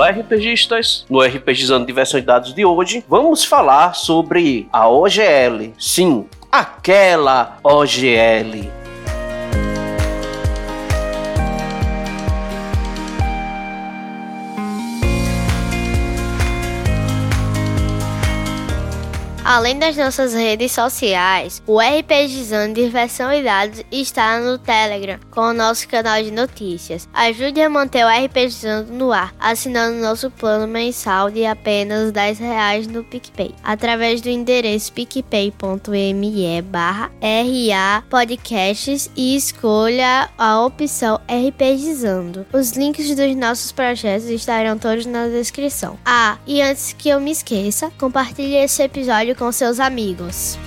Olá, RPGistas! No RPGizando Diversão de Dados de hoje, vamos falar sobre a OGL. Sim, aquela OGL. Além das nossas redes sociais, o RPGizando Diversão e Dados está no Telegram com o nosso canal de notícias. Ajude a manter o RPGizando no ar, assinando nosso plano mensal de apenas 10 reais no PicPay, através do endereço picpay.me barra RA Podcasts e escolha a opção RPGizando. Os links dos nossos projetos estarão todos na descrição. Ah, e antes que eu me esqueça, compartilhe esse episódio com seus amigos.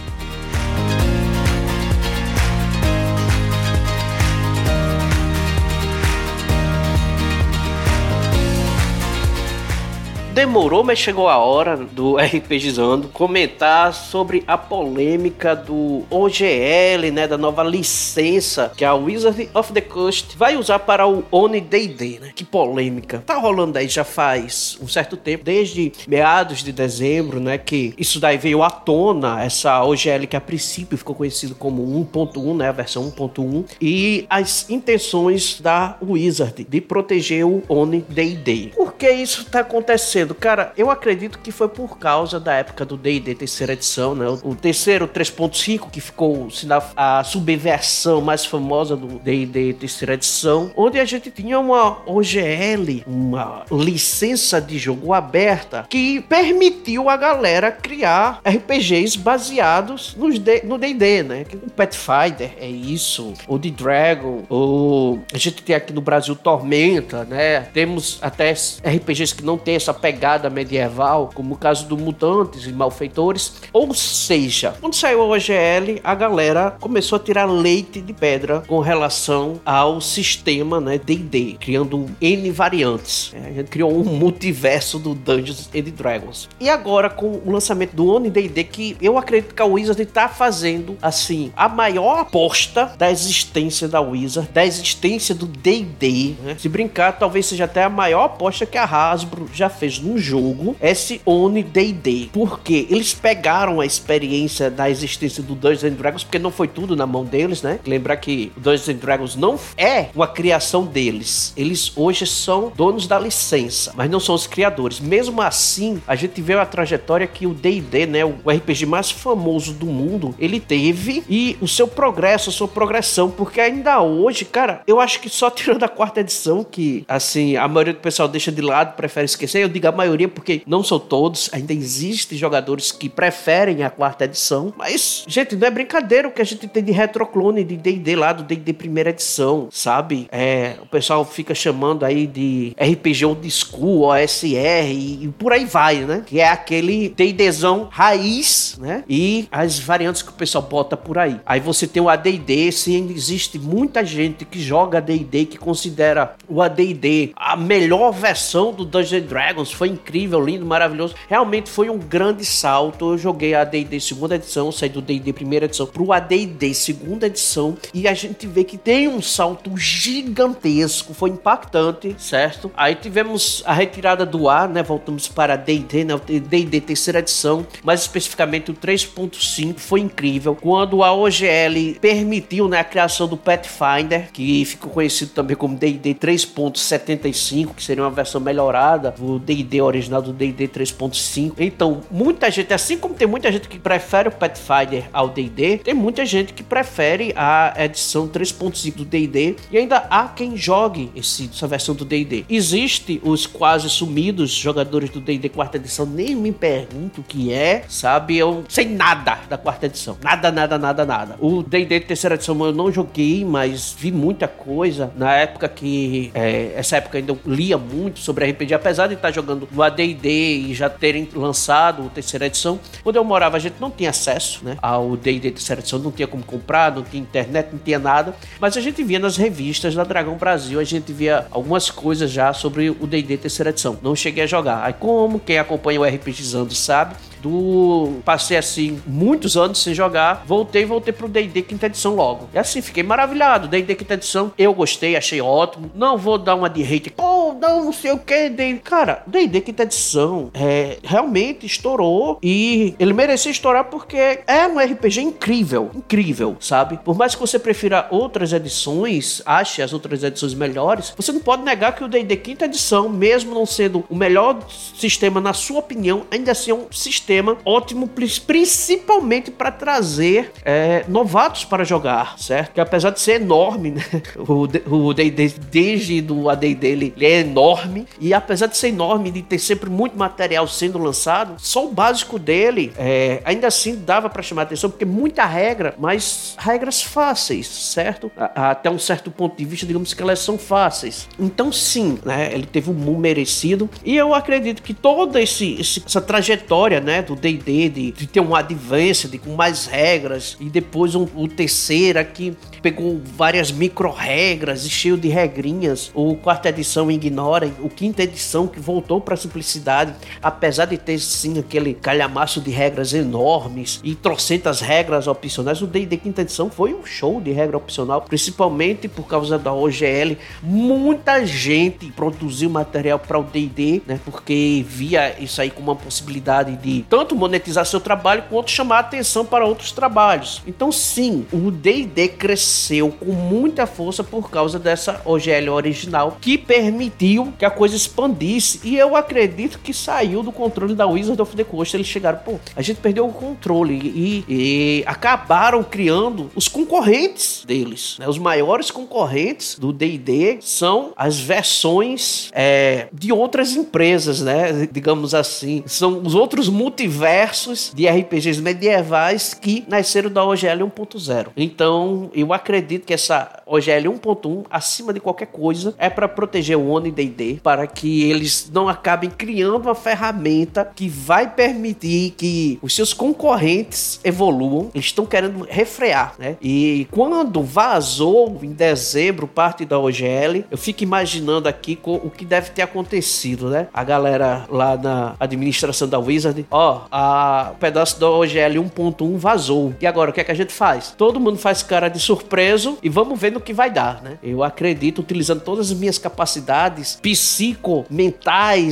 Demorou, mas chegou a hora do RPGizando comentar sobre a polêmica do OGL, né, da nova licença que a Wizard of the Coast vai usar para o Oni D&D, né? Que polêmica. Tá rolando aí já faz um certo tempo, desde meados de dezembro, né, que isso daí veio à tona, essa OGL que a princípio ficou conhecido como 1.1, né, a versão 1.1, e as intenções da Wizard de proteger o Oni D&D. Por que isso tá acontecendo? Cara, eu acredito que foi por causa da época do D&D terceira edição, né? O terceiro 3.5 que ficou a subversão mais famosa do D&D terceira edição, onde a gente tinha uma OGL, uma licença de jogo aberta que permitiu a galera criar RPGs baseados nos no D&D, né? O Pathfinder é isso, o The Dragon, o a gente tem aqui no Brasil Tormenta, né? Temos até RPGs que não tem essa pegada pegada medieval, como o caso do Mutantes e Malfeitores. Ou seja, quando saiu a OGL, a galera começou a tirar leite de pedra com relação ao sistema né, D&D, criando N variantes. É, a gente criou um multiverso do Dungeons and Dragons. E agora, com o lançamento do Oni D&D, que eu acredito que a Wizard está fazendo, assim, a maior aposta da existência da Wizard, da existência do D&D. Né? Se brincar, talvez seja até a maior aposta que a Hasbro já fez no jogo esse Oni D&D. Porque eles pegaram a experiência da existência do Dungeons and Dragons, porque não foi tudo na mão deles, né? Lembrar que o Dungeons and Dragons não é uma criação deles. Eles hoje são donos da licença, mas não são os criadores. Mesmo assim, a gente vê a trajetória que o D&D, né, o RPG mais famoso do mundo, ele teve e o seu progresso, a sua progressão, porque ainda hoje, cara, eu acho que só tirando a quarta edição que, assim, a maioria do pessoal deixa de lado, prefere esquecer, eu digo maioria, porque não são todos, ainda existem jogadores que preferem a quarta edição. Mas, gente, não é brincadeira o que a gente tem de retroclone de DD lá, do DD primeira edição, sabe? É, o pessoal fica chamando aí de RPG Old School, OSR e, e por aí vai, né? Que é aquele DDzão raiz, né? E as variantes que o pessoal bota por aí. Aí você tem o ADD, sim, existe muita gente que joga ADD, que considera o ADD a melhor versão do Dungeons Dragons foi incrível, lindo, maravilhoso. Realmente foi um grande salto. Eu joguei a D&D segunda edição, saí do D&D primeira edição pro AD&D segunda edição e a gente vê que tem um salto gigantesco, foi impactante, certo? Aí tivemos a retirada do ar, né? Voltamos para D&D, né? D&D terceira edição, mais especificamente o 3.5 foi incrível. Quando a OGL permitiu, né, a criação do Pathfinder, que ficou conhecido também como D&D 3.75, que seria uma versão melhorada do D&D Original do D&D 3.5. Então, muita gente, assim como tem muita gente que prefere o Pathfinder ao D&D, tem muita gente que prefere a edição 3.5 do D&D e ainda há quem jogue esse, essa versão do D&D. Existe os quase sumidos jogadores do D&D quarta edição, nem me pergunto o que é, sabe? Eu sei nada da quarta edição. Nada, nada, nada, nada. O D&D terceira edição eu não joguei, mas vi muita coisa. Na época que... É, essa época ainda eu lia muito sobre RPG, apesar de estar jogando jogando no AD&D e já terem lançado a terceira edição. Quando eu morava, a gente não tinha acesso né, ao D&D terceira edição, não tinha como comprar, não tinha internet, não tinha nada. Mas a gente via nas revistas da Dragão Brasil, a gente via algumas coisas já sobre o D&D terceira edição. Não cheguei a jogar. Aí como quem acompanha o RPGizando sabe, do. Passei assim muitos anos sem jogar, voltei, voltei pro D&D quinta edição logo. E assim, fiquei maravilhado. D&D quinta edição, eu gostei, achei ótimo. Não vou dar uma de hate, pô, não, não sei o que, D&D. Cara, D&D quinta edição é, realmente estourou e ele merecia estourar porque é um RPG incrível, incrível, sabe? Por mais que você prefira outras edições, ache as outras edições melhores, você não pode negar que o D&D quinta edição, mesmo não sendo o melhor sistema na sua opinião, ainda assim é um sistema ótimo, principalmente para trazer é, novatos para jogar, certo? Que apesar de ser enorme, né? O D&D desde do AD&D dele ele é enorme e apesar de ser enorme de ter sempre muito material sendo lançado, só o básico dele é, ainda assim dava para chamar atenção porque muita regra, mas regras fáceis, certo? A, até um certo ponto de vista, digamos que elas são fáceis. Então sim, né? Ele teve um mundo merecido e eu acredito que toda esse, esse, essa trajetória, né, do D&D de, de, ter um advanced com mais regras e depois um, o terceira que pegou várias micro regras e cheio de regrinhas. O quarta edição ignorem, o quinta edição que voltou para simplicidade, apesar de ter sim aquele calhamaço de regras enormes e trocentas regras opcionais, o D&D quinta edição foi um show de regra opcional, principalmente por causa da OGL. Muita gente produziu material para o D&D, né, porque via isso aí como uma possibilidade de tanto monetizar seu trabalho quanto chamar atenção para outros trabalhos. Então sim, o D&D cresceu com muita força por causa dessa OGL original que permitiu que a coisa expandisse e eu acredito que saiu do controle da Wizard of the Coast. Eles chegaram, pô, a gente perdeu o controle e, e acabaram criando os concorrentes deles. Né? Os maiores concorrentes do D&D são as versões é, de outras empresas, né? Digamos assim, são os outros multiversos de RPGs medievais que nasceram da OGL 1.0. Então, eu acredito que essa OGL 1.1, acima de qualquer coisa, é para proteger o Oni D&D, para que eles não acabem criando uma ferramenta que vai permitir que os seus concorrentes evoluam. Eles estão querendo refrear, né? E quando vazou em dezembro parte da OGL, eu fico imaginando aqui o que deve ter acontecido, né? A galera lá na administração da Wizard, ó, a o pedaço da OGL 1.1 vazou. E agora o que é que a gente faz? Todo mundo faz cara de surpreso e vamos ver no que vai dar, né? Eu acredito, utilizando todas as minhas capacidades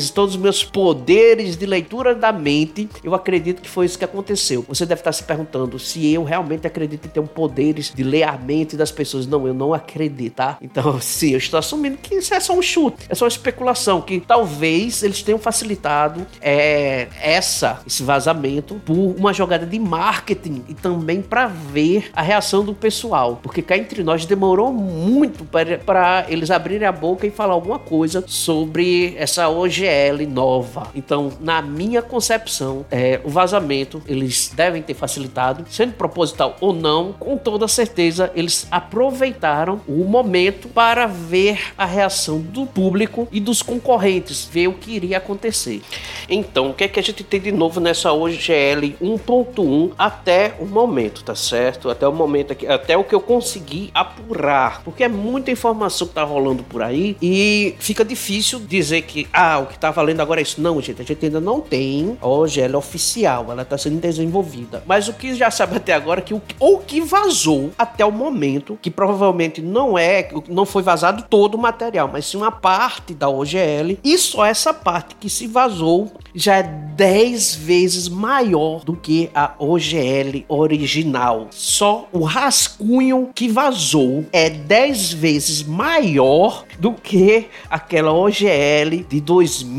todos os meus poderes de leitura da mente, eu acredito que foi isso que aconteceu. Você deve estar se perguntando se eu realmente acredito em ter um poderes de ler a mente das pessoas. Não, eu não acredito, tá? Então, sim, eu estou assumindo que isso é só um chute, é só uma especulação, que talvez eles tenham facilitado é, essa, esse vazamento por uma jogada de marketing e também para ver a reação do pessoal, porque cá entre nós demorou muito para eles abrirem a boca e falar alguma coisa sobre essa OGL nova. Então, na minha concepção, é, o vazamento eles devem ter facilitado, sendo proposital ou não, com toda certeza eles aproveitaram o momento para ver a reação do público e dos concorrentes, ver o que iria acontecer. Então, o que é que a gente tem de novo nessa OGL 1.1 até o momento, tá certo? Até o momento aqui, até o que eu consegui apurar, porque é muita informação que tá rolando por aí e fica difícil dizer que, ah, o que tá valendo agora é isso. Não, gente, a gente ainda não tem a OGL oficial, ela tá sendo desenvolvida. Mas o que já sabe até agora é que o, o que vazou até o momento, que provavelmente não é, não foi vazado todo o material, mas sim uma parte da OGL, e só essa parte que se vazou já é 10 vezes maior do que a OGL original. Só o rascunho que vazou é 10 vezes maior do que aquela OGL de 2000.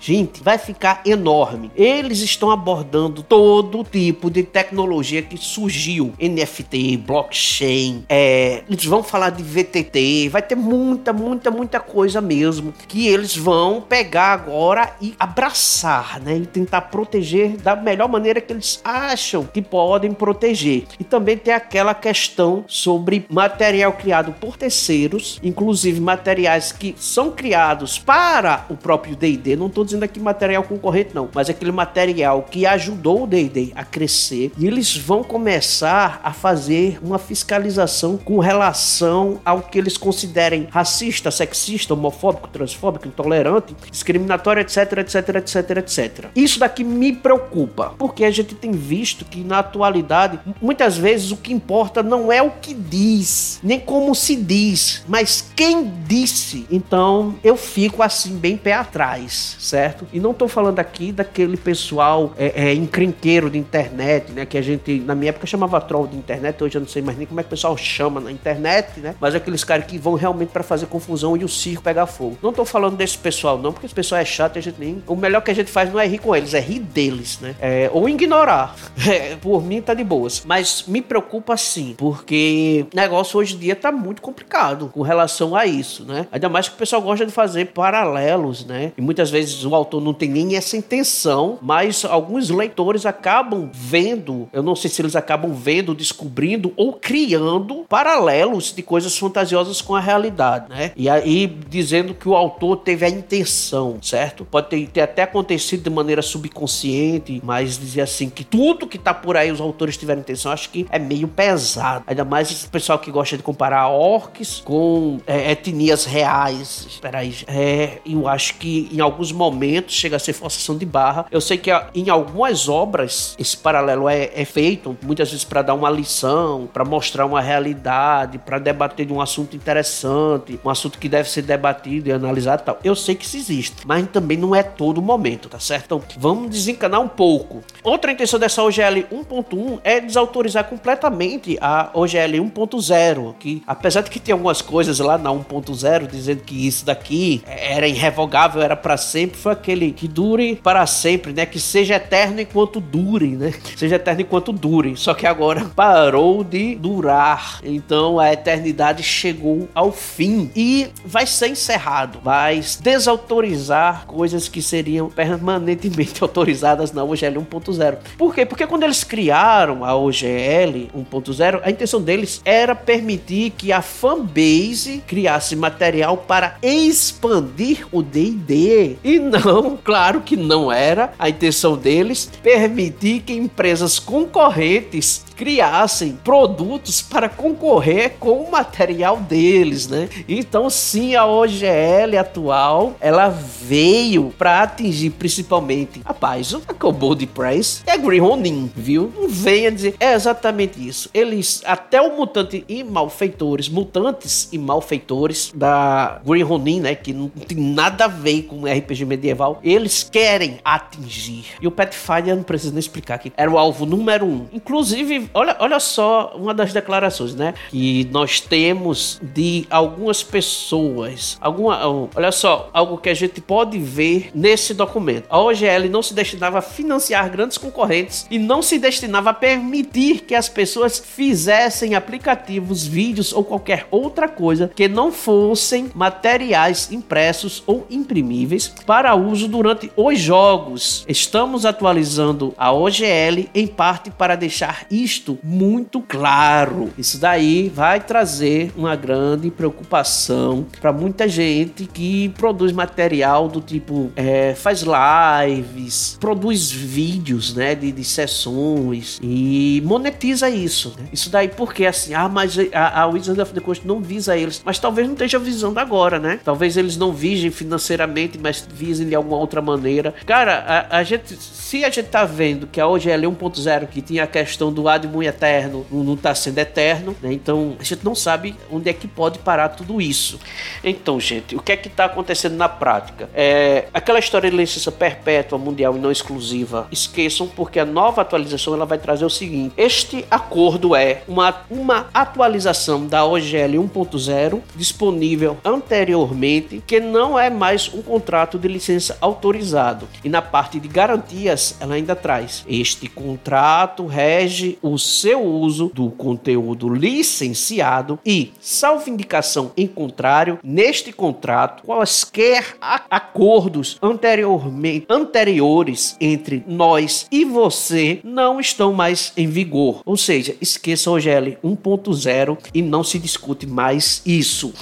Gente, vai ficar enorme. Eles estão abordando todo tipo de tecnologia que surgiu: NFT, blockchain, é, eles vão falar de VTT, vai ter muita, muita, muita coisa mesmo que eles vão pegar agora e abraçar, né? E tentar proteger da melhor maneira que eles acham que podem proteger. E também tem aquela questão sobre material criado por terceiros, inclusive materiais que são criados para o próprio D&D, não estou dizendo aqui material concorrente não, mas aquele material que ajudou o D&D a crescer, e eles vão começar a fazer uma fiscalização com relação ao que eles considerem racista, sexista, homofóbico, transfóbico, intolerante, discriminatório, etc, etc, etc, etc. Isso daqui me preocupa, porque a gente tem visto que na atualidade, muitas vezes o que importa não é o que diz, nem como se diz, mas quem disse. Então eu fico assim bem pé atrás, certo? E não tô falando aqui daquele pessoal é, é, encrenqueiro de internet, né? Que a gente, na minha época, chamava troll de internet, hoje eu não sei mais nem como é que o pessoal chama na internet, né? Mas aqueles caras que vão realmente para fazer confusão e o circo pegar fogo. Não tô falando desse pessoal, não, porque esse pessoal é chato e a gente nem. O melhor que a gente faz não é rir com eles, é rir deles, né? É, ou ignorar. É, por mim tá de boas. Mas me preocupa sim, porque o negócio hoje em dia tá muito complicado com relação a isso, né? Ainda mais que o pessoal gosta de fazer paralelos, né? E muitas vezes o autor não tem nem essa intenção, mas alguns leitores acabam vendo, eu não sei se eles acabam vendo, descobrindo ou criando paralelos de coisas fantasiosas com a realidade, né? E aí dizendo que o autor teve a intenção, certo? Pode ter, ter até acontecido de maneira subconsciente, mas dizer assim que tudo que tá por aí os autores tiveram intenção, acho que é meio pesado. Ainda mais esse pessoal que gosta de comparar orcs com é, etnias reais. Espera aí, é, eu acho que em alguns momentos chega a ser forçação de barra. Eu sei que em algumas obras esse paralelo é, é feito, muitas vezes para dar uma lição, para mostrar uma realidade, para debater de um assunto interessante, um assunto que deve ser debatido e analisado e tal. Eu sei que isso existe, mas também não é todo momento, tá certo? Então vamos desencanar um pouco. Outra intenção dessa OGL 1.1 é desautorizar completamente a OGL 1.0, que apesar de que tem algumas coisas lá na 1.0 dizendo que isso daqui era irrevogável, era para sempre, foi aquele que dure para sempre, né? Que seja eterno enquanto dure, né? Seja eterno enquanto dure. Só que agora parou de durar. Então a eternidade chegou ao fim e vai ser encerrado. Vai desautorizar coisas que seriam permanentemente autorizadas na OGL 1.0. Por quê? Porque quando eles criaram a OGL 1.0, a intenção deles era permitir que a fanbase criasse material para expandir o D&D. E não, claro que não era a intenção deles permitir que empresas concorrentes criassem produtos para concorrer com o material deles, né? Então, sim, a OGL atual, ela veio para atingir principalmente, rapaz, o Cobold Price é Green Ronin, viu? Não venha dizer, é exatamente isso. Eles, até o mutante e malfeitores, mutantes e malfeitores da Green Ronin, né, que não tem nada a ver com RPG medieval, eles querem atingir. E o Pathfinder não precisa nem explicar que era o alvo número um. Inclusive, olha, olha só uma das declarações, né? Que nós temos de algumas pessoas. Alguma, olha só, algo que a gente pode ver nesse documento. A OGL não se destinava a financiar grandes concorrentes e não se destinava a permitir que as pessoas fizessem aplicativos, vídeos ou qualquer outra coisa que não fossem materiais impressos ou imprimíveis para uso durante os jogos. Estamos atualizando a OGL em parte para deixar isto muito claro. Isso daí vai trazer uma grande preocupação para muita gente que produz material do tipo é, faz lives, produz vídeos, né, de, de sessões e monetiza isso. Né? Isso daí porque assim, ah, mas a, a Wizards of the Coast não visa eles, mas talvez não esteja visando agora, né? Talvez eles não visem financeiramente, mas visem de alguma outra maneira. Cara, a, a gente, se a gente tá vendo que a OGL 1.0 que tinha a questão do ad muito eterno, não tá sendo eterno, né? Então a gente não sabe onde é que pode parar tudo isso. Então, gente, o que é que tá acontecendo na prática? É aquela história de licença perpétua mundial e não exclusiva. Esqueçam porque a nova atualização ela vai trazer o seguinte: este acordo é uma, uma atualização da OGL 1.0 disponível anteriormente, que não é mais um contrato de licença autorizado. E na parte de garantias, ela ainda traz: este contrato rege o seu uso do conteúdo licenciado e, salvo indicação em contrário, neste contrato, quaisquer acordos anteriormente anteriores entre nós e você não estão mais em vigor. Ou seja, esqueça o OGL 1.0 e não se discute mais isso.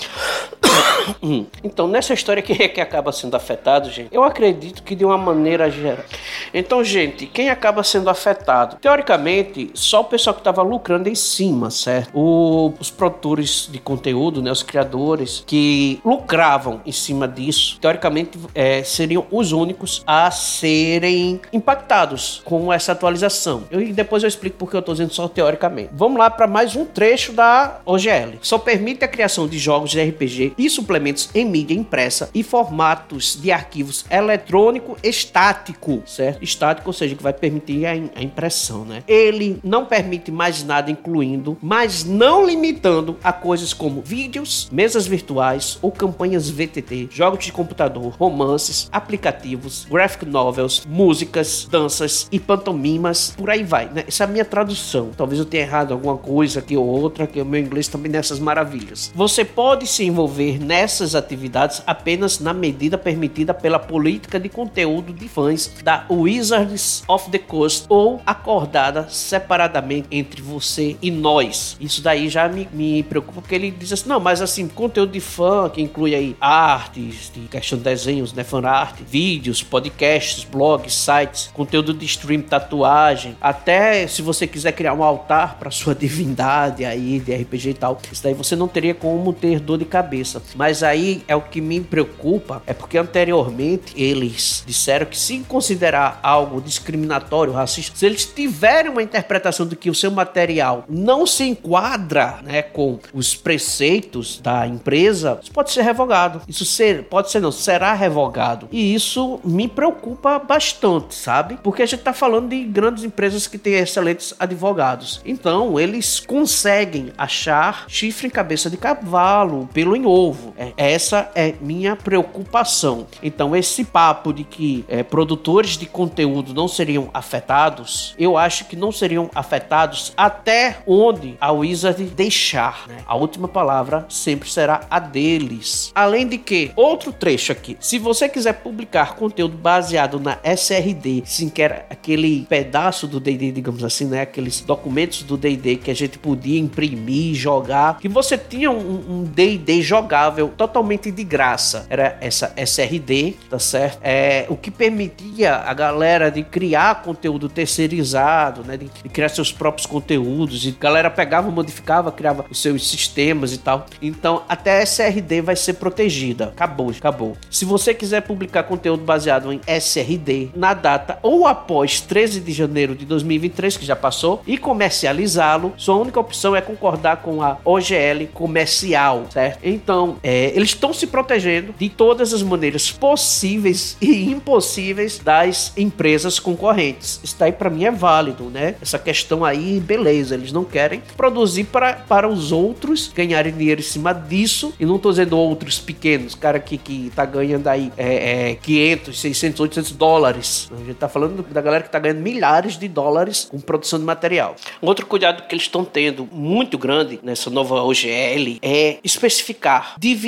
Hum. Então, nessa história, quem é que acaba sendo afetado, gente? Eu acredito que de uma maneira geral. Então, gente, quem acaba sendo afetado? Teoricamente, só o pessoal que estava lucrando em cima, certo? O, os produtores de conteúdo, né, os criadores que lucravam em cima disso, teoricamente é, seriam os únicos a serem impactados com essa atualização. Eu, e depois eu explico porque eu estou dizendo só teoricamente. Vamos lá para mais um trecho da OGL. Só permite a criação de jogos de RPG e suplementos em mídia impressa e formatos de arquivos eletrônico estático, certo? Estático, ou seja, que vai permitir a, a impressão, né? Ele não permite mais nada, incluindo, mas não limitando a coisas como vídeos, mesas virtuais ou campanhas VTT, jogos de computador, romances, aplicativos, graphic novels, músicas, danças e pantomimas, por aí vai, né? Essa é a minha tradução. Talvez eu tenha errado alguma coisa aqui ou outra, que o meu inglês também nessas maravilhas. Você pode se envolver nessas atividades apenas na medida permitida pela política de conteúdo de fãs da Wizards of the Coast ou acordada separadamente entre você e nós. Isso daí já me, me preocupa porque ele diz assim: não, mas assim, conteúdo de fã que inclui aí artes, de questão de desenhos, né, fan art, vídeos, podcasts, blogs, sites, conteúdo de stream, tatuagem, até se você quiser criar um altar para sua divindade aí de RPG e tal, isso daí você não teria como ter dor de cabeça. Mas aí é o que me preocupa, é porque anteriormente eles disseram que se considerar algo discriminatório, racista, se eles tiverem uma interpretação de que o seu material não se enquadra, né, com os preceitos da empresa, isso pode ser revogado. Isso ser, pode ser não, será revogado. E isso me preocupa bastante, sabe? Porque a gente tá falando de grandes empresas que têm excelentes advogados. Então, eles conseguem achar chifre em cabeça de cavalo, pelo em ovo. É, essa é minha preocupação. Então, esse papo de que é, produtores de conteúdo não seriam afetados, eu acho que não seriam afetados até onde a Wizard deixar. Né? A última palavra sempre será a deles. Além de que, outro trecho aqui: se você quiser publicar conteúdo baseado na SRD, sim, que era aquele pedaço do DD, digamos assim, né? Aqueles documentos do DD que a gente podia imprimir, jogar, que você tinha um DD jogável totalmente de graça. Era essa SRD, tá certo? É o que permitia a galera de criar conteúdo terceirizado, né? De, de criar seus próprios conteúdos. E a galera pegava, modificava, criava os seus sistemas e tal. Então, até a SRD vai ser protegida. Acabou, acabou. Se você quiser publicar conteúdo baseado em SRD na data ou após 13 de janeiro de 2023, que já passou, e comercializá-lo, sua única opção é concordar com a OGL comercial, certo? Então, é, eles estão se protegendo de todas as maneiras possíveis e impossíveis das empresas concorrentes. Isso daí para mim é válido, né? Essa questão aí, beleza, eles não querem produzir para, para os outros ganharem dinheiro em cima disso, e não tô dizendo outros pequenos, cara que, que tá ganhando aí é, é, 500, 600, 800 dólares. A gente tá falando da galera que tá ganhando milhares de dólares com produção de material. Outro cuidado que eles estão tendo muito grande nessa nova OGL é especificar, dividir,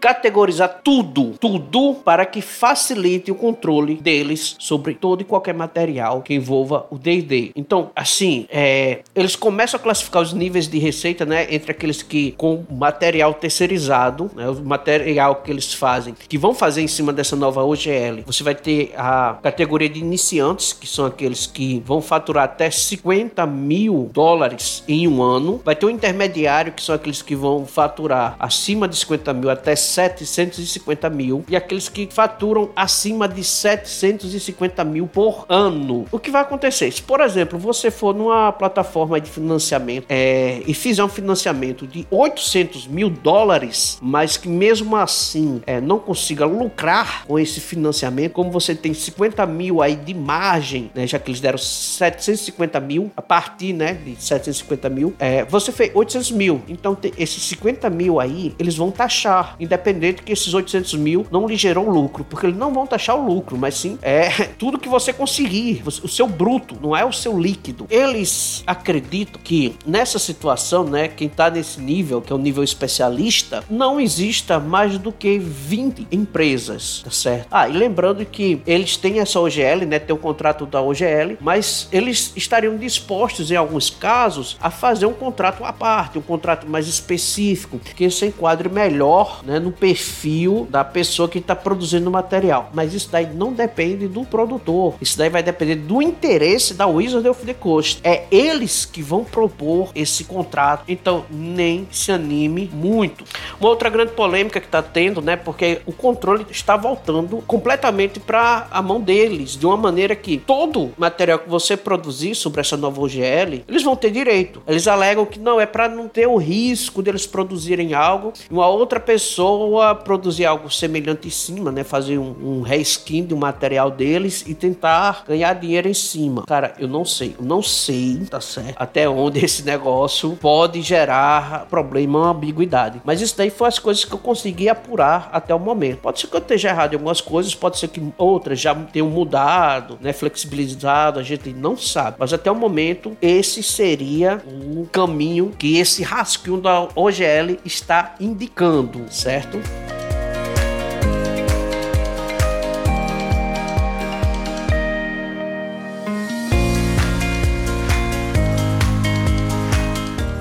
categorizar tudo, tudo para que facilite o controle deles sobre todo e qualquer material que envolva o D&D. Então, assim, é, eles começam a classificar os níveis de receita, né, entre aqueles que com material terceirizado, né, o material que eles fazem, que vão fazer em cima dessa nova OGL. Você vai ter a categoria de iniciantes, que são aqueles que vão faturar até 50 mil dólares em um ano. Vai ter o intermediário, que são aqueles que vão faturar acima de 50 mil até 750 mil. E aqueles que faturam acima de 750 mil por ano. O que vai acontecer? Se, por exemplo, você for numa plataforma de financiamento é, e fizer um financiamento de 800 mil dólares, mas que mesmo assim é, não consiga lucrar com esse financiamento, como você tem 50 mil aí de margem, né, já que eles deram 750 mil, a partir né, de 750 mil, é, você fez 800 mil. Então, esses 50 mil aí, eles vão taxar, independente que esses 800 mil não lhe gerou lucro, porque eles não vão taxar o lucro, mas sim é tudo que você conseguir, o seu bruto, não é o seu líquido. Eles acreditam que nessa situação, né, quem tá nesse nível, que é o nível especialista, não exista mais do que 20 empresas, tá certo? Ah, e lembrando que eles têm essa OGL, né, tem o contrato da OGL, mas eles estariam dispostos, em alguns casos, a fazer um contrato à parte, um contrato mais específico, que se enquadre melhor melhor, né, no perfil da pessoa que está produzindo o material. Mas isso daí não depende do produtor. Isso daí vai depender do interesse da Wizard of the Coast. É eles que vão propor esse contrato. Então, nem se anime muito. Uma outra grande polêmica que está tendo, né, porque o controle está voltando completamente para a mão deles, de uma maneira que todo material que você produzir sobre essa nova OGL, eles vão ter direito. Eles alegam que não é para não ter o risco deles produzirem algo uma outra pessoa produzir algo semelhante em cima, né, fazer um, um reskin do material deles e tentar ganhar dinheiro em cima. Cara, eu não sei, eu não sei, tá certo? Até onde esse negócio pode gerar problema ambiguidade. Mas isso daí foi as coisas que eu consegui apurar até o momento. Pode ser que eu esteja errado em algumas coisas, pode ser que outras já tenham mudado, né, flexibilizado, a gente não sabe. Mas até o momento, esse seria o caminho que esse rascunho da OGL está indicando, certo?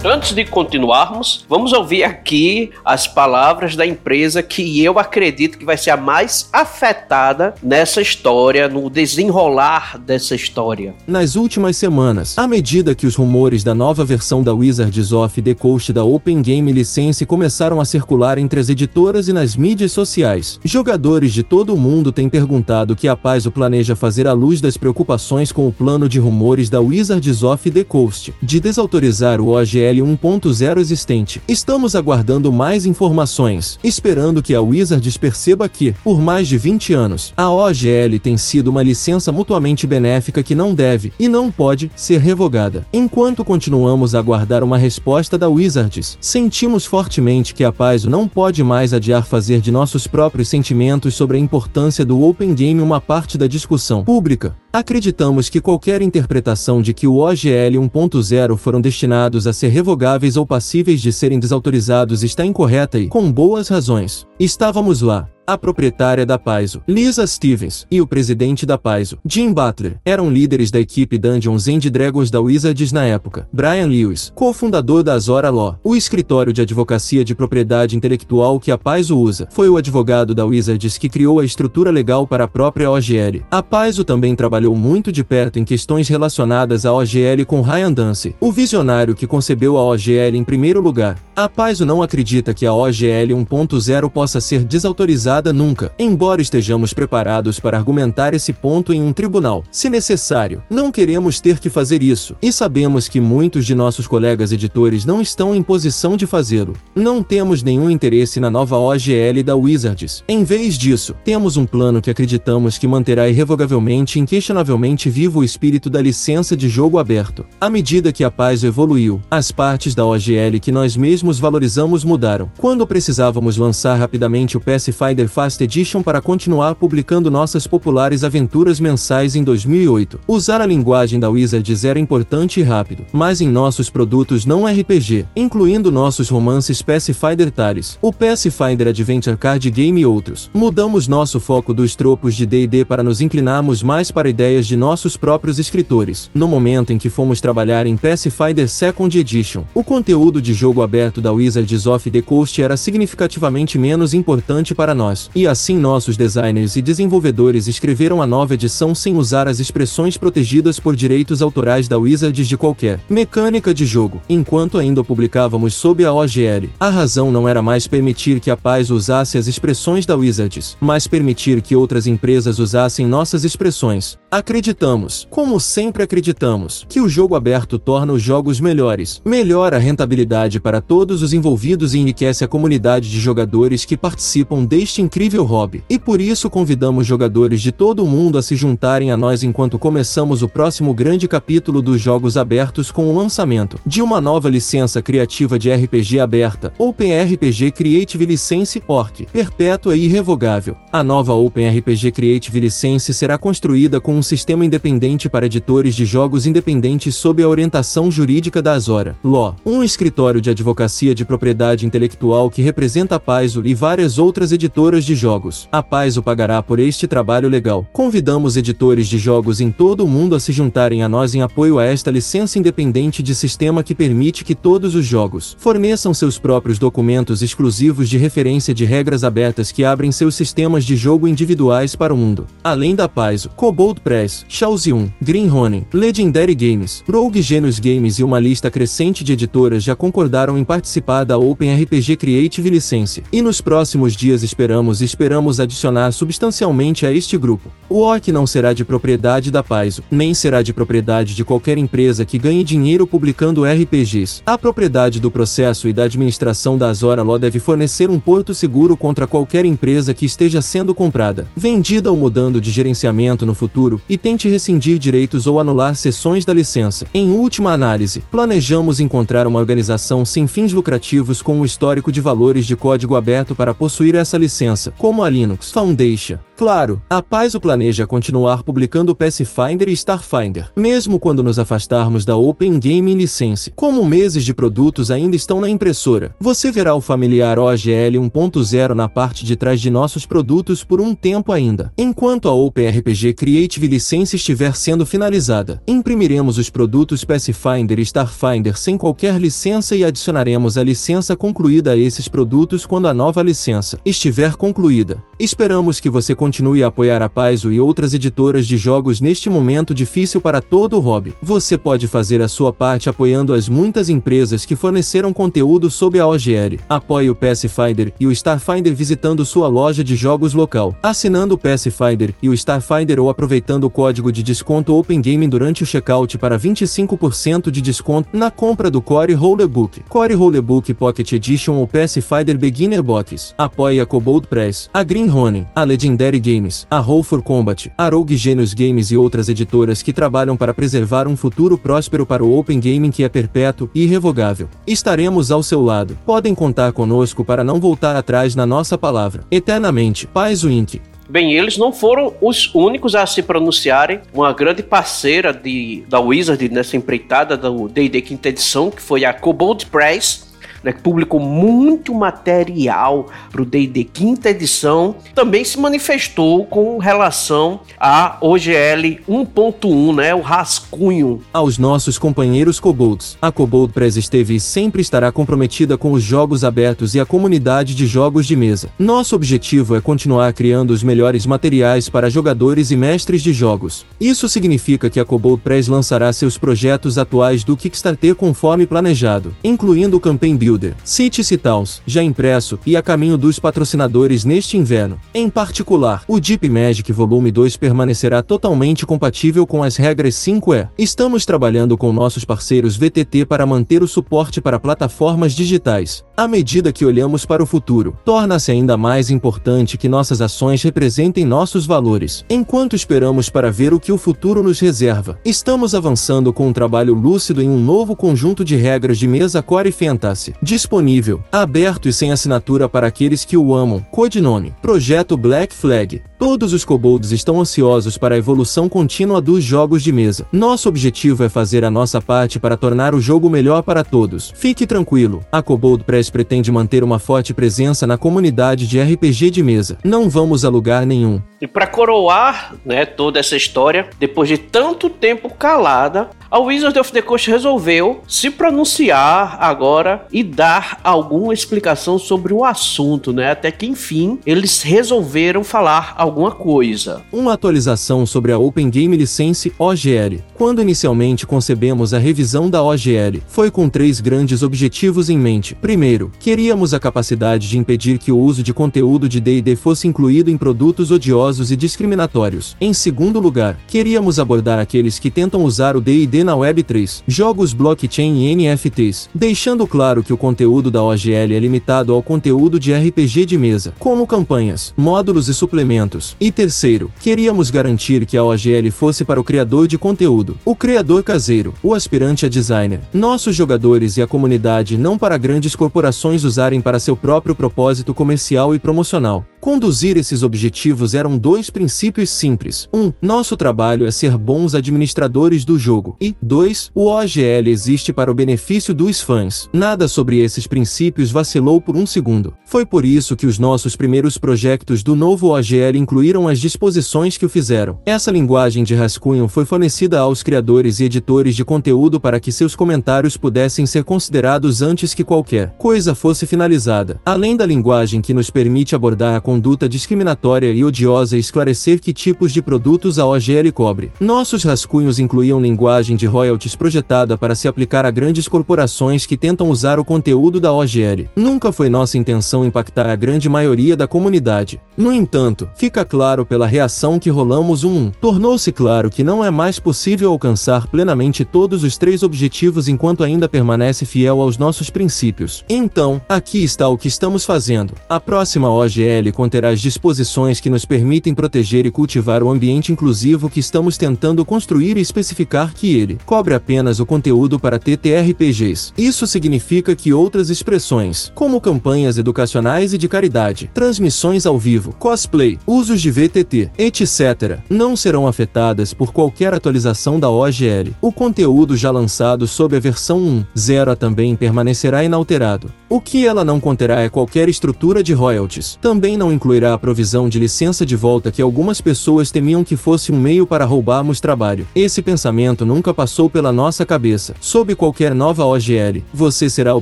Antes de continuarmos, vamos ouvir aqui as palavras da empresa que eu acredito que vai ser a mais afetada nessa história, no desenrolar dessa história. Nas últimas semanas, à medida que os rumores da nova versão da Wizards of the Coast da Open Game License começaram a circular entre as editoras e nas mídias sociais, jogadores de todo o mundo têm perguntado o que a Paizo planeja fazer à luz das preocupações com o plano de rumores da Wizards of the Coast de desautorizar o OGL OGL 1.0 existente. Estamos aguardando mais informações, esperando que a Wizards perceba que, por mais de 20 anos, a OGL tem sido uma licença mutuamente benéfica que não deve e não pode ser revogada. Enquanto continuamos a aguardar uma resposta da Wizards, sentimos fortemente que a Paizo não pode mais adiar fazer de nossos próprios sentimentos sobre a importância do Open Game uma parte da discussão pública. Acreditamos que qualquer interpretação de que o OGL 1.0 foram destinados a ser revogáveis ou passíveis de serem desautorizados está incorreta e, com boas razões, estávamos lá, a proprietária da Paizo, Lisa Stevens, e o presidente da Paizo, Jim Butler, eram líderes da equipe Dungeons and Dragons da Wizards na época. Brian Lewis, cofundador da Azora Law, o escritório de advocacia de propriedade intelectual que a Paizo usa, foi o advogado da Wizards que criou a estrutura legal para a própria OGL. A Paizo também trabalhou muito de perto em questões relacionadas à OGL com Ryan Dance, o visionário que concebeu a OGL em primeiro lugar. A Paizo não acredita que a OGL 1.0 possa ser desautorizada nunca, embora estejamos preparados para argumentar esse ponto em um tribunal, se necessário. Não queremos ter que fazer isso, e sabemos que muitos de nossos colegas editores não estão em posição de fazê-lo. Não temos nenhum interesse na nova OGL da Wizards. Em vez disso, temos um plano que acreditamos que manterá irrevogavelmente e inquestionavelmente vivo o espírito da licença de jogo aberto. À medida que a paz evoluiu, as partes da OGL que nós mesmos valorizamos mudaram. Quando precisávamos lançar rapidamente o Pathfinder Fast Edition para continuar publicando nossas populares aventuras mensais em 2008. Usar a linguagem da Wizards era importante e rápido, mas em nossos produtos não RPG, incluindo nossos romances Pathfinder Tales, o Pathfinder Adventure Card Game e outros, mudamos nosso foco dos tropos de D&D para nos inclinarmos mais para ideias de nossos próprios escritores. No momento em que fomos trabalhar em Pathfinder Second Edition, o conteúdo de jogo aberto da Wizards of the Coast era significativamente menos importante para nós nós, e assim nossos designers e desenvolvedores escreveram a nova edição sem usar as expressões protegidas por direitos autorais da Wizards de qualquer mecânica de jogo, enquanto ainda publicávamos sob a OGL. A razão não era mais permitir que a paz usasse as expressões da Wizards, mas permitir que outras empresas usassem nossas expressões. Acreditamos, como sempre acreditamos, que o jogo aberto torna os jogos melhores, melhora a rentabilidade para todos os envolvidos e enriquece a comunidade de jogadores que participam deste incrível hobby. E por isso convidamos jogadores de todo o mundo a se juntarem a nós enquanto começamos o próximo grande capítulo dos jogos abertos com o lançamento de uma nova licença criativa de RPG aberta, OpenRPG Creative License Orc, perpétua e irrevogável. A nova OpenRPG Creative License será construída com um sistema independente para editores de jogos independentes sob a orientação jurídica da Azora Law, um escritório de advocacia de propriedade intelectual que representa a Paizo e várias outras editoras de jogos. A Paizo pagará por este trabalho legal. Convidamos editores de jogos em todo o mundo a se juntarem a nós em apoio a esta licença independente de sistema que permite que todos os jogos forneçam seus próprios documentos exclusivos de referência de regras abertas que abrem seus sistemas de jogo individuais para o mundo. Além da Paizo, Kobold Press, Shaoxiun, Green Ronin, Legendary Games, Rogue Genius Games e uma lista crescente de editoras já concordaram em participar da Open RPG Creative License. E nos próximos dias esperamos e esperamos adicionar substancialmente a este grupo. O OC não será de propriedade da Paizo, nem será de propriedade de qualquer empresa que ganhe dinheiro publicando RPGs. A propriedade do processo e da administração da Azora Law deve fornecer um porto seguro contra qualquer empresa que esteja sendo comprada, vendida ou mudando de gerenciamento no futuro, e tente rescindir direitos ou anular sessões da licença. Em última análise, planejamos encontrar uma organização sem fins lucrativos com um histórico de valores de código aberto para possuir essa licença, como a Linux Foundation. Claro, a Paizo planeja continuar publicando Pathfinder e Starfinder, mesmo quando nos afastarmos da Open Game License. Como meses de produtos ainda estão na impressora, você verá o familiar OGL 1.0 na parte de trás de nossos produtos por um tempo ainda. Enquanto a Open RPG Creative License estiver sendo finalizada, imprimiremos os produtos Pathfinder e Starfinder sem qualquer licença e adicionaremos a licença concluída a esses produtos quando a nova licença estiver concluída. Esperamos que você continue a apoiar a Paizo e outras editoras de jogos neste momento difícil para todo o hobby. Você pode fazer a sua parte apoiando as muitas empresas que forneceram conteúdo sob a OGL. Apoie o Pathfinder e o Starfinder visitando sua loja de jogos local, assinando o Pathfinder e o Starfinder ou aproveitando o código de desconto Open Game durante o checkout para 25% de desconto na compra do Core Rollerbook, Core Rollerbook Pocket Edition ou Pathfinder Beginner Box. Apoie a Kobold Press, a Green Ronin, a Legendary Games, a Roll for Combat, a Rogue Genius Games e outras editoras que trabalham para preservar um futuro próspero para o Open Gaming que é perpétuo e irrevogável. Estaremos ao seu lado. Podem contar conosco para não voltar atrás na nossa palavra. Eternamente, Paz Inc. Bem, eles não foram os únicos a se pronunciarem. Uma grande parceira de, da Wizard nessa empreitada do D&D quinta edição, que foi a Kobold Press, né, que publicou muito material para o D&D quinta edição, também se manifestou com relação a OGL 1.1, né, o rascunho. Aos nossos companheiros Kobolds, a Kobold Press esteve e sempre estará comprometida com os jogos abertos e a comunidade de jogos de mesa. Nosso objetivo é continuar criando os melhores materiais para jogadores e mestres de jogos. Isso significa que a Kobold Press lançará seus projetos atuais do Kickstarter conforme planejado, incluindo o Campaign Builder, City Towns, já impresso e a caminho dos patrocinadores neste inverno. Em particular, o Deep Magic Volume 2 permanecerá totalmente compatível com as regras 5E. Estamos trabalhando com nossos parceiros VTT para manter o suporte para plataformas digitais. À medida que olhamos para o futuro, torna-se ainda mais importante que nossas ações representem nossos valores. Enquanto esperamos para ver o que o futuro nos reserva, estamos avançando com um trabalho lúcido em um novo conjunto de regras de mesa Core Fantasy, disponível, aberto e sem assinatura para aqueles que o amam. Codinome: Projeto Black Flag. Todos os kobolds estão ansiosos para a evolução contínua dos jogos de mesa. Nosso objetivo é fazer a nossa parte para tornar o jogo melhor para todos. Fique tranquilo, a Kobold Press pretende manter uma forte presença na comunidade de RPG de mesa. Não vamos a lugar nenhum. E para coroar, né, toda essa história, depois de tanto tempo calada, a Wizard of the Coast resolveu se pronunciar agora e dar alguma explicação sobre o assunto, né? Até que enfim eles resolveram falar alguma coisa. Uma atualização sobre a Open Game License OGL. Quando inicialmente concebemos a revisão da OGL, foi com três grandes objetivos em mente. Primeiro, queríamos a capacidade de impedir que o uso de conteúdo de D&D fosse incluído em produtos odiosos e discriminatórios. Em segundo lugar, queríamos abordar aqueles que tentam usar o D&D na Web3, jogos blockchain e NFTs, deixando claro que o conteúdo da OGL é limitado ao conteúdo de RPG de mesa, como campanhas, módulos e suplementos. E terceiro, queríamos garantir que a OGL fosse para o criador de conteúdo, o criador caseiro, o aspirante a designer, nossos jogadores e a comunidade não para grandes corporações usarem para seu próprio propósito comercial e promocional. Conduzir esses objetivos eram dois princípios simples. Um, nosso trabalho é ser bons administradores do jogo. E, dois, o OGL existe para o benefício dos fãs. Nada sobre esses princípios vacilou por um segundo. Foi por isso que os nossos primeiros projetos do novo OGL incluíram as disposições que o fizeram. Essa linguagem de rascunho foi fornecida aos criadores e editores de conteúdo para que seus comentários pudessem ser considerados antes que qualquer coisa fosse finalizada. Além da linguagem que nos permite abordar a conduta discriminatória e odiosa e esclarecer que tipos de produtos a OGL cobre. Nossos rascunhos incluíam linguagem de royalties projetada para se aplicar a grandes corporações que tentam usar o conteúdo da OGL. Nunca foi nossa intenção impactar a grande maioria da comunidade. No entanto, fica claro pela reação que rolamos um, tornou-se claro que não é mais possível alcançar plenamente todos os três objetivos enquanto ainda permanece fiel aos nossos princípios. Então, aqui está o que estamos fazendo. A próxima OGL conterá as disposições que nos permitem proteger e cultivar o ambiente inclusivo que estamos tentando construir e especificar que ele cobre apenas o conteúdo para TTRPGs. Isso significa que outras expressões, como campanhas educacionais e de caridade, transmissões ao vivo, cosplay, usos de VTT, etc., não serão afetadas por qualquer atualização da OGL. O conteúdo já lançado sob a versão 1.0 também permanecerá inalterado. O que ela não conterá é qualquer estrutura de royalties. Também não incluirá a provisão de licença de volta que algumas pessoas temiam que fosse um meio para roubarmos trabalho. Esse pensamento nunca passou pela nossa cabeça. Sob qualquer nova OGL, você será o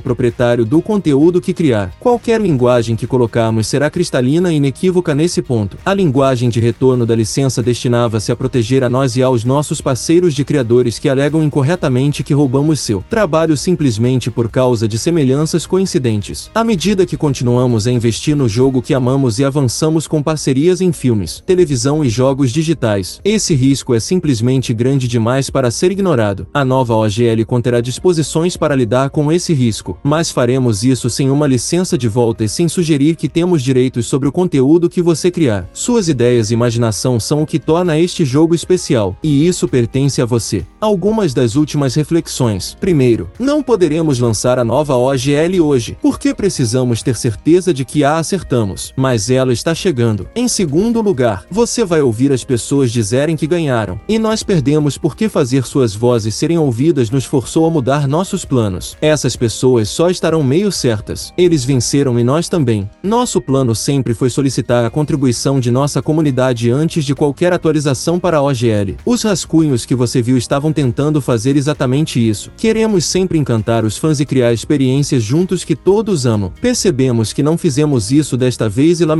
proprietário do conteúdo que criar. Qualquer linguagem que colocarmos será cristalina e inequívoca nesse ponto. A linguagem de retorno da licença destinava-se a proteger a nós e aos nossos parceiros de criadores que alegam incorretamente que roubamos seu trabalho simplesmente por causa de semelhanças coincidentes incidentes. À medida que continuamos a investir no jogo que amamos e avançamos com parcerias em filmes, televisão e jogos digitais, esse risco é simplesmente grande demais para ser ignorado. A nova OGL conterá disposições para lidar com esse risco, mas faremos isso sem uma licença de volta e sem sugerir que temos direitos sobre o conteúdo que você criar. Suas ideias e imaginação são o que torna este jogo especial, e isso pertence a você. Algumas das últimas reflexões. Primeiro, não poderemos lançar a nova OGL hoje porque precisamos ter certeza de que a acertamos, mas ela está chegando. Em segundo lugar, você vai ouvir as pessoas dizerem que ganharam, e nós perdemos porque fazer suas vozes serem ouvidas nos forçou a mudar nossos planos. Essas pessoas só estarão meio certas. Eles venceram e nós também. Nosso plano sempre foi solicitar a contribuição de nossa comunidade antes de qualquer atualização para a OGL. Os rascunhos que você viu estavam tentando fazer exatamente isso. Queremos sempre encantar os fãs e criar experiências juntos que todos amam. Percebemos que não fizemos isso desta vez e lamentamos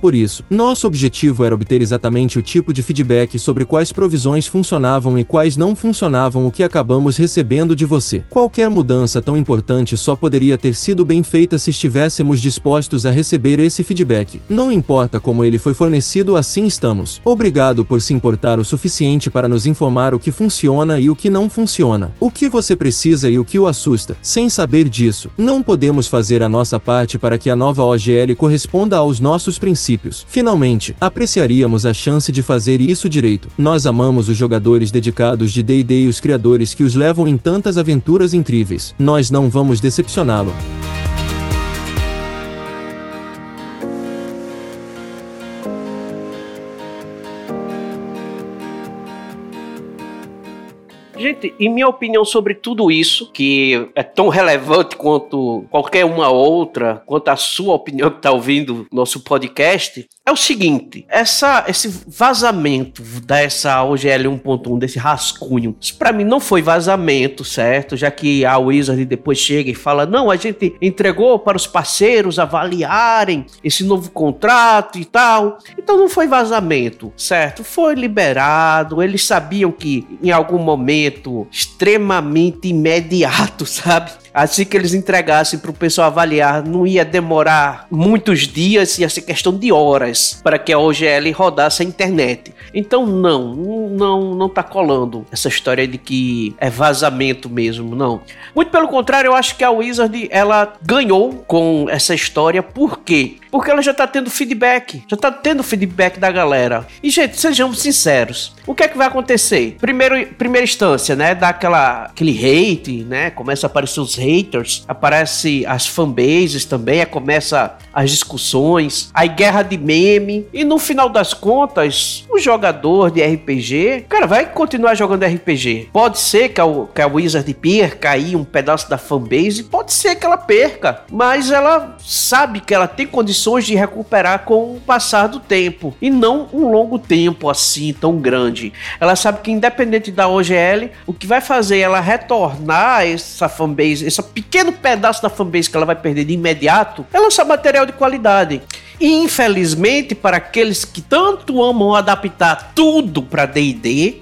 por isso. Nosso objetivo era obter exatamente o tipo de feedback sobre quais provisões funcionavam e quais não funcionavam o que acabamos recebendo de você. Qualquer mudança tão importante só poderia ter sido bem feita se estivéssemos dispostos a receber esse feedback. Não importa como ele foi fornecido, assim estamos. Obrigado por se importar o suficiente para nos informar o que funciona e o que não funciona. O que você precisa e o que o assusta. Sem saber disso, não podemos fazer a nossa parte para que a nova OGL corresponda aos nossos princípios. Finalmente, apreciaríamos a chance de fazer isso direito. Nós amamos os jogadores dedicados de D&D e os criadores que os levam em tantas aventuras incríveis. Nós não vamos decepcioná-lo. Gente, em minha opinião sobre tudo isso, que é tão relevante quanto qualquer uma outra, quanto a sua opinião que está ouvindo nosso podcast, é o seguinte: essa, esse vazamento dessa OGL 1.1, desse rascunho, isso pra mim não foi vazamento, certo? Já que a Wizard depois chega e fala: não, a gente entregou para os parceiros avaliarem esse novo contrato e tal. Então não foi vazamento, certo? Foi liberado, eles sabiam que em algum momento momento extremamente imediato, sabe? Assim que eles entregassem para o pessoal avaliar, não ia demorar muitos dias, ia ser questão de horas para que a OGL rodasse a internet. Então não, não, não tá colando essa história de que é vazamento mesmo, não. Muito pelo contrário, eu acho que a Wizard ela ganhou com essa história, por quê? Porque ela já tá tendo feedback, já tá tendo feedback da galera. E gente, sejamos sinceros, o que é que vai acontecer? Primeiro, primeira instância, né, dá aquela aquele hate, né, começa a aparecer os haters, aparece as fanbases também, começa as discussões, aí guerra de meme, e no final das contas, o jogador de RPG, cara, vai continuar jogando RPG. Pode ser que a, que a Wizard perca aí um pedaço da fanbase, pode ser que ela perca, mas ela sabe que ela tem condições de recuperar com o passar do tempo, e não um longo tempo assim, tão grande. Ela sabe que independente da OGL, o que vai fazer ela retornar essa fanbase, esse pequeno pedaço da fanbase que ela vai perder de imediato, é lançar material de qualidade. E infelizmente, para aqueles que tanto amam adaptar tudo para D&D,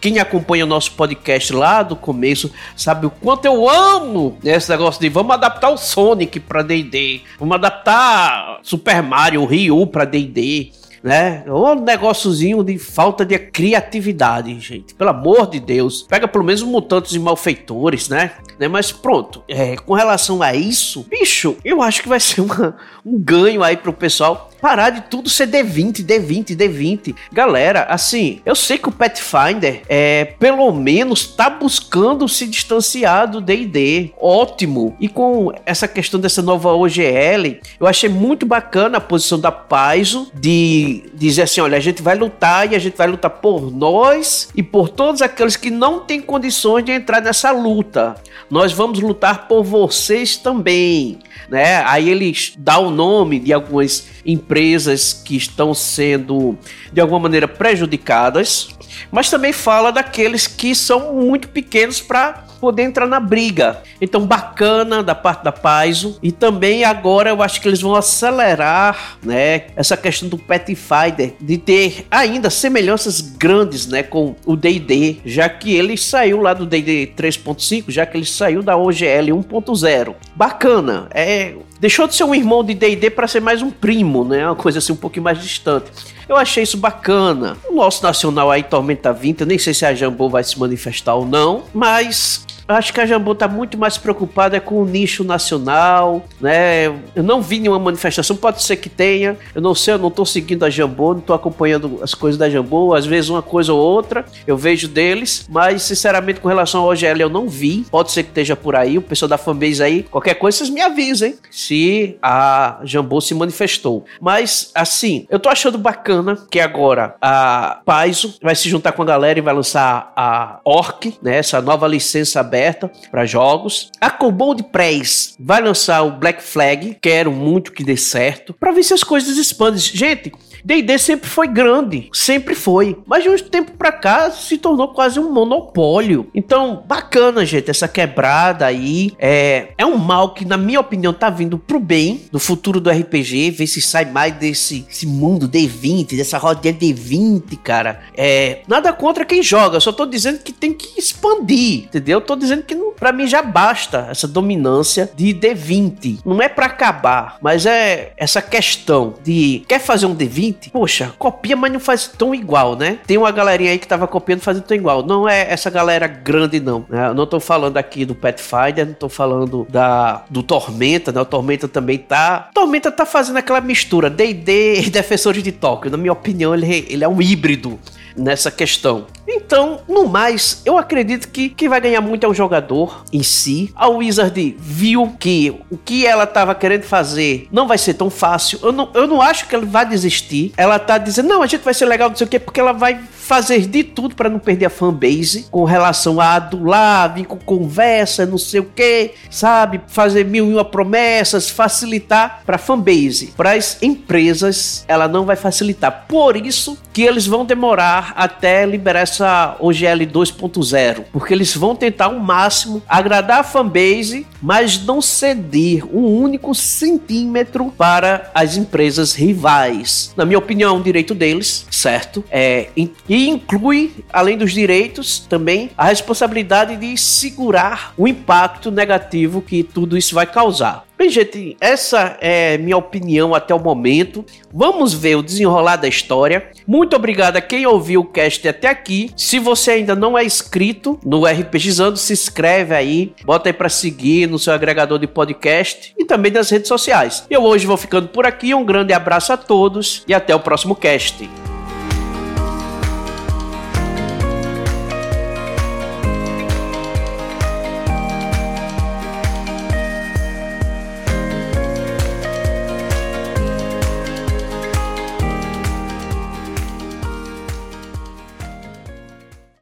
quem acompanha o nosso podcast lá do começo sabe o quanto eu amo esse negócio de vamos adaptar o Sonic para D&D, vamos adaptar Super Mario, Ryu para D&D né? Um negóciozinho de falta de criatividade, gente. Pelo amor de Deus. Pega pelo menos mutantes e malfeitores, né? né? Mas pronto, é, com relação a isso, bicho, eu acho que vai ser uma, um ganho aí pro pessoal parar de tudo ser D20, D20, D20. Galera, assim, eu sei que o Pathfinder é, pelo menos tá buscando se distanciar do D&D. Ótimo. E com essa questão dessa nova OGL, eu achei muito bacana a posição da Paizo de dizer assim, olha, a gente vai lutar e a gente vai lutar por nós e por todos aqueles que não têm condições de entrar nessa luta. Nós vamos lutar por vocês também, né? Aí eles dá o nome de algumas empresas que estão sendo de alguma maneira prejudicadas, mas também fala daqueles que são muito pequenos para poder entrar na briga. Então, bacana da parte da Paizo. E também agora eu acho que eles vão acelerar, né, essa questão do Pathfinder de ter ainda semelhanças grandes, né, com o D&D, já que ele saiu lá do D&D 3.5, já que ele saiu da OGL 1.0. Bacana. É deixou de ser um irmão de D&D para ser mais um primo, né? Uma coisa assim um pouquinho mais distante. Eu achei isso bacana. O nosso nacional aí, Tormenta 20, eu nem sei se a Jambô vai se manifestar ou não, mas acho que a Jambô está muito mais preocupada com o nicho nacional, né? Eu não vi nenhuma manifestação, pode ser que tenha. Eu não sei, eu não estou seguindo a Jambô, não estou acompanhando as coisas da Jambô. Às vezes uma coisa ou outra eu vejo deles, mas sinceramente com relação ao OGL eu não vi. Pode ser que esteja por aí, o pessoal da fanbase aí, qualquer coisa vocês me avisem se a Jambô se manifestou. Mas assim, eu tô achando bacana que agora a Paizo vai se juntar com a galera e vai lançar a Orc, né? Essa nova licença aberta aberta para jogos. A Cobold Press vai lançar o Black Flag, quero muito que dê certo, para ver se as coisas expandem. Gente, D&D sempre foi grande, sempre foi, mas de um tempo para cá se tornou quase um monopólio. Então, bacana, gente, essa quebrada aí. É, é um mal que, na minha opinião, tá vindo pro bem do futuro do RPG, ver se sai mais desse mundo D20, dessa rodinha D20, cara. É, nada contra quem joga, só tô dizendo que tem que expandir, entendeu? Tô dizendo que para mim já basta essa dominância de D20. Não é para acabar, mas é essa questão de quer fazer um D20? Poxa, copia, mas não faz tão igual, né? Tem uma galerinha aí que tava copiando fazendo tão igual. Não é essa galera grande não. Né? Eu não tô falando aqui do Pathfinder, não tô falando da do Tormenta, né? O Tormenta também tá. Tormenta tá fazendo aquela mistura D&D e Defensores de Tóquio. Na minha opinião, ele, ele é um híbrido nessa questão. Então, no mais, eu acredito que quem vai ganhar muito é o jogador em si. A Wizard viu que o que ela estava querendo fazer não vai ser tão fácil. Eu não, eu não acho que ela vai desistir. Ela tá dizendo, não, a gente vai ser legal, não sei o quê, porque ela vai fazer de tudo para não perder a fanbase com relação a adular, vir com conversa, não sei o que, sabe? Fazer mil e uma promessas, facilitar para fanbase. Para as empresas, ela não vai facilitar. Por isso que eles vão demorar até liberar essa OGL 2.0, porque eles vão tentar o máximo agradar a fanbase, mas não ceder um único centímetro para as empresas rivais. Na minha opinião, é um direito deles, certo? É, e inclui, além dos direitos, também a responsabilidade de segurar o impacto negativo que tudo isso vai causar. Bem, gente, essa é minha opinião até o momento. Vamos ver o desenrolar da história. Muito obrigado a quem ouviu o cast até aqui. Se você ainda não é inscrito no RPGizando, se inscreve aí, bota aí para seguir no seu agregador de podcast e também nas redes sociais. Eu hoje vou ficando por aqui. Um grande abraço a todos e até o próximo cast.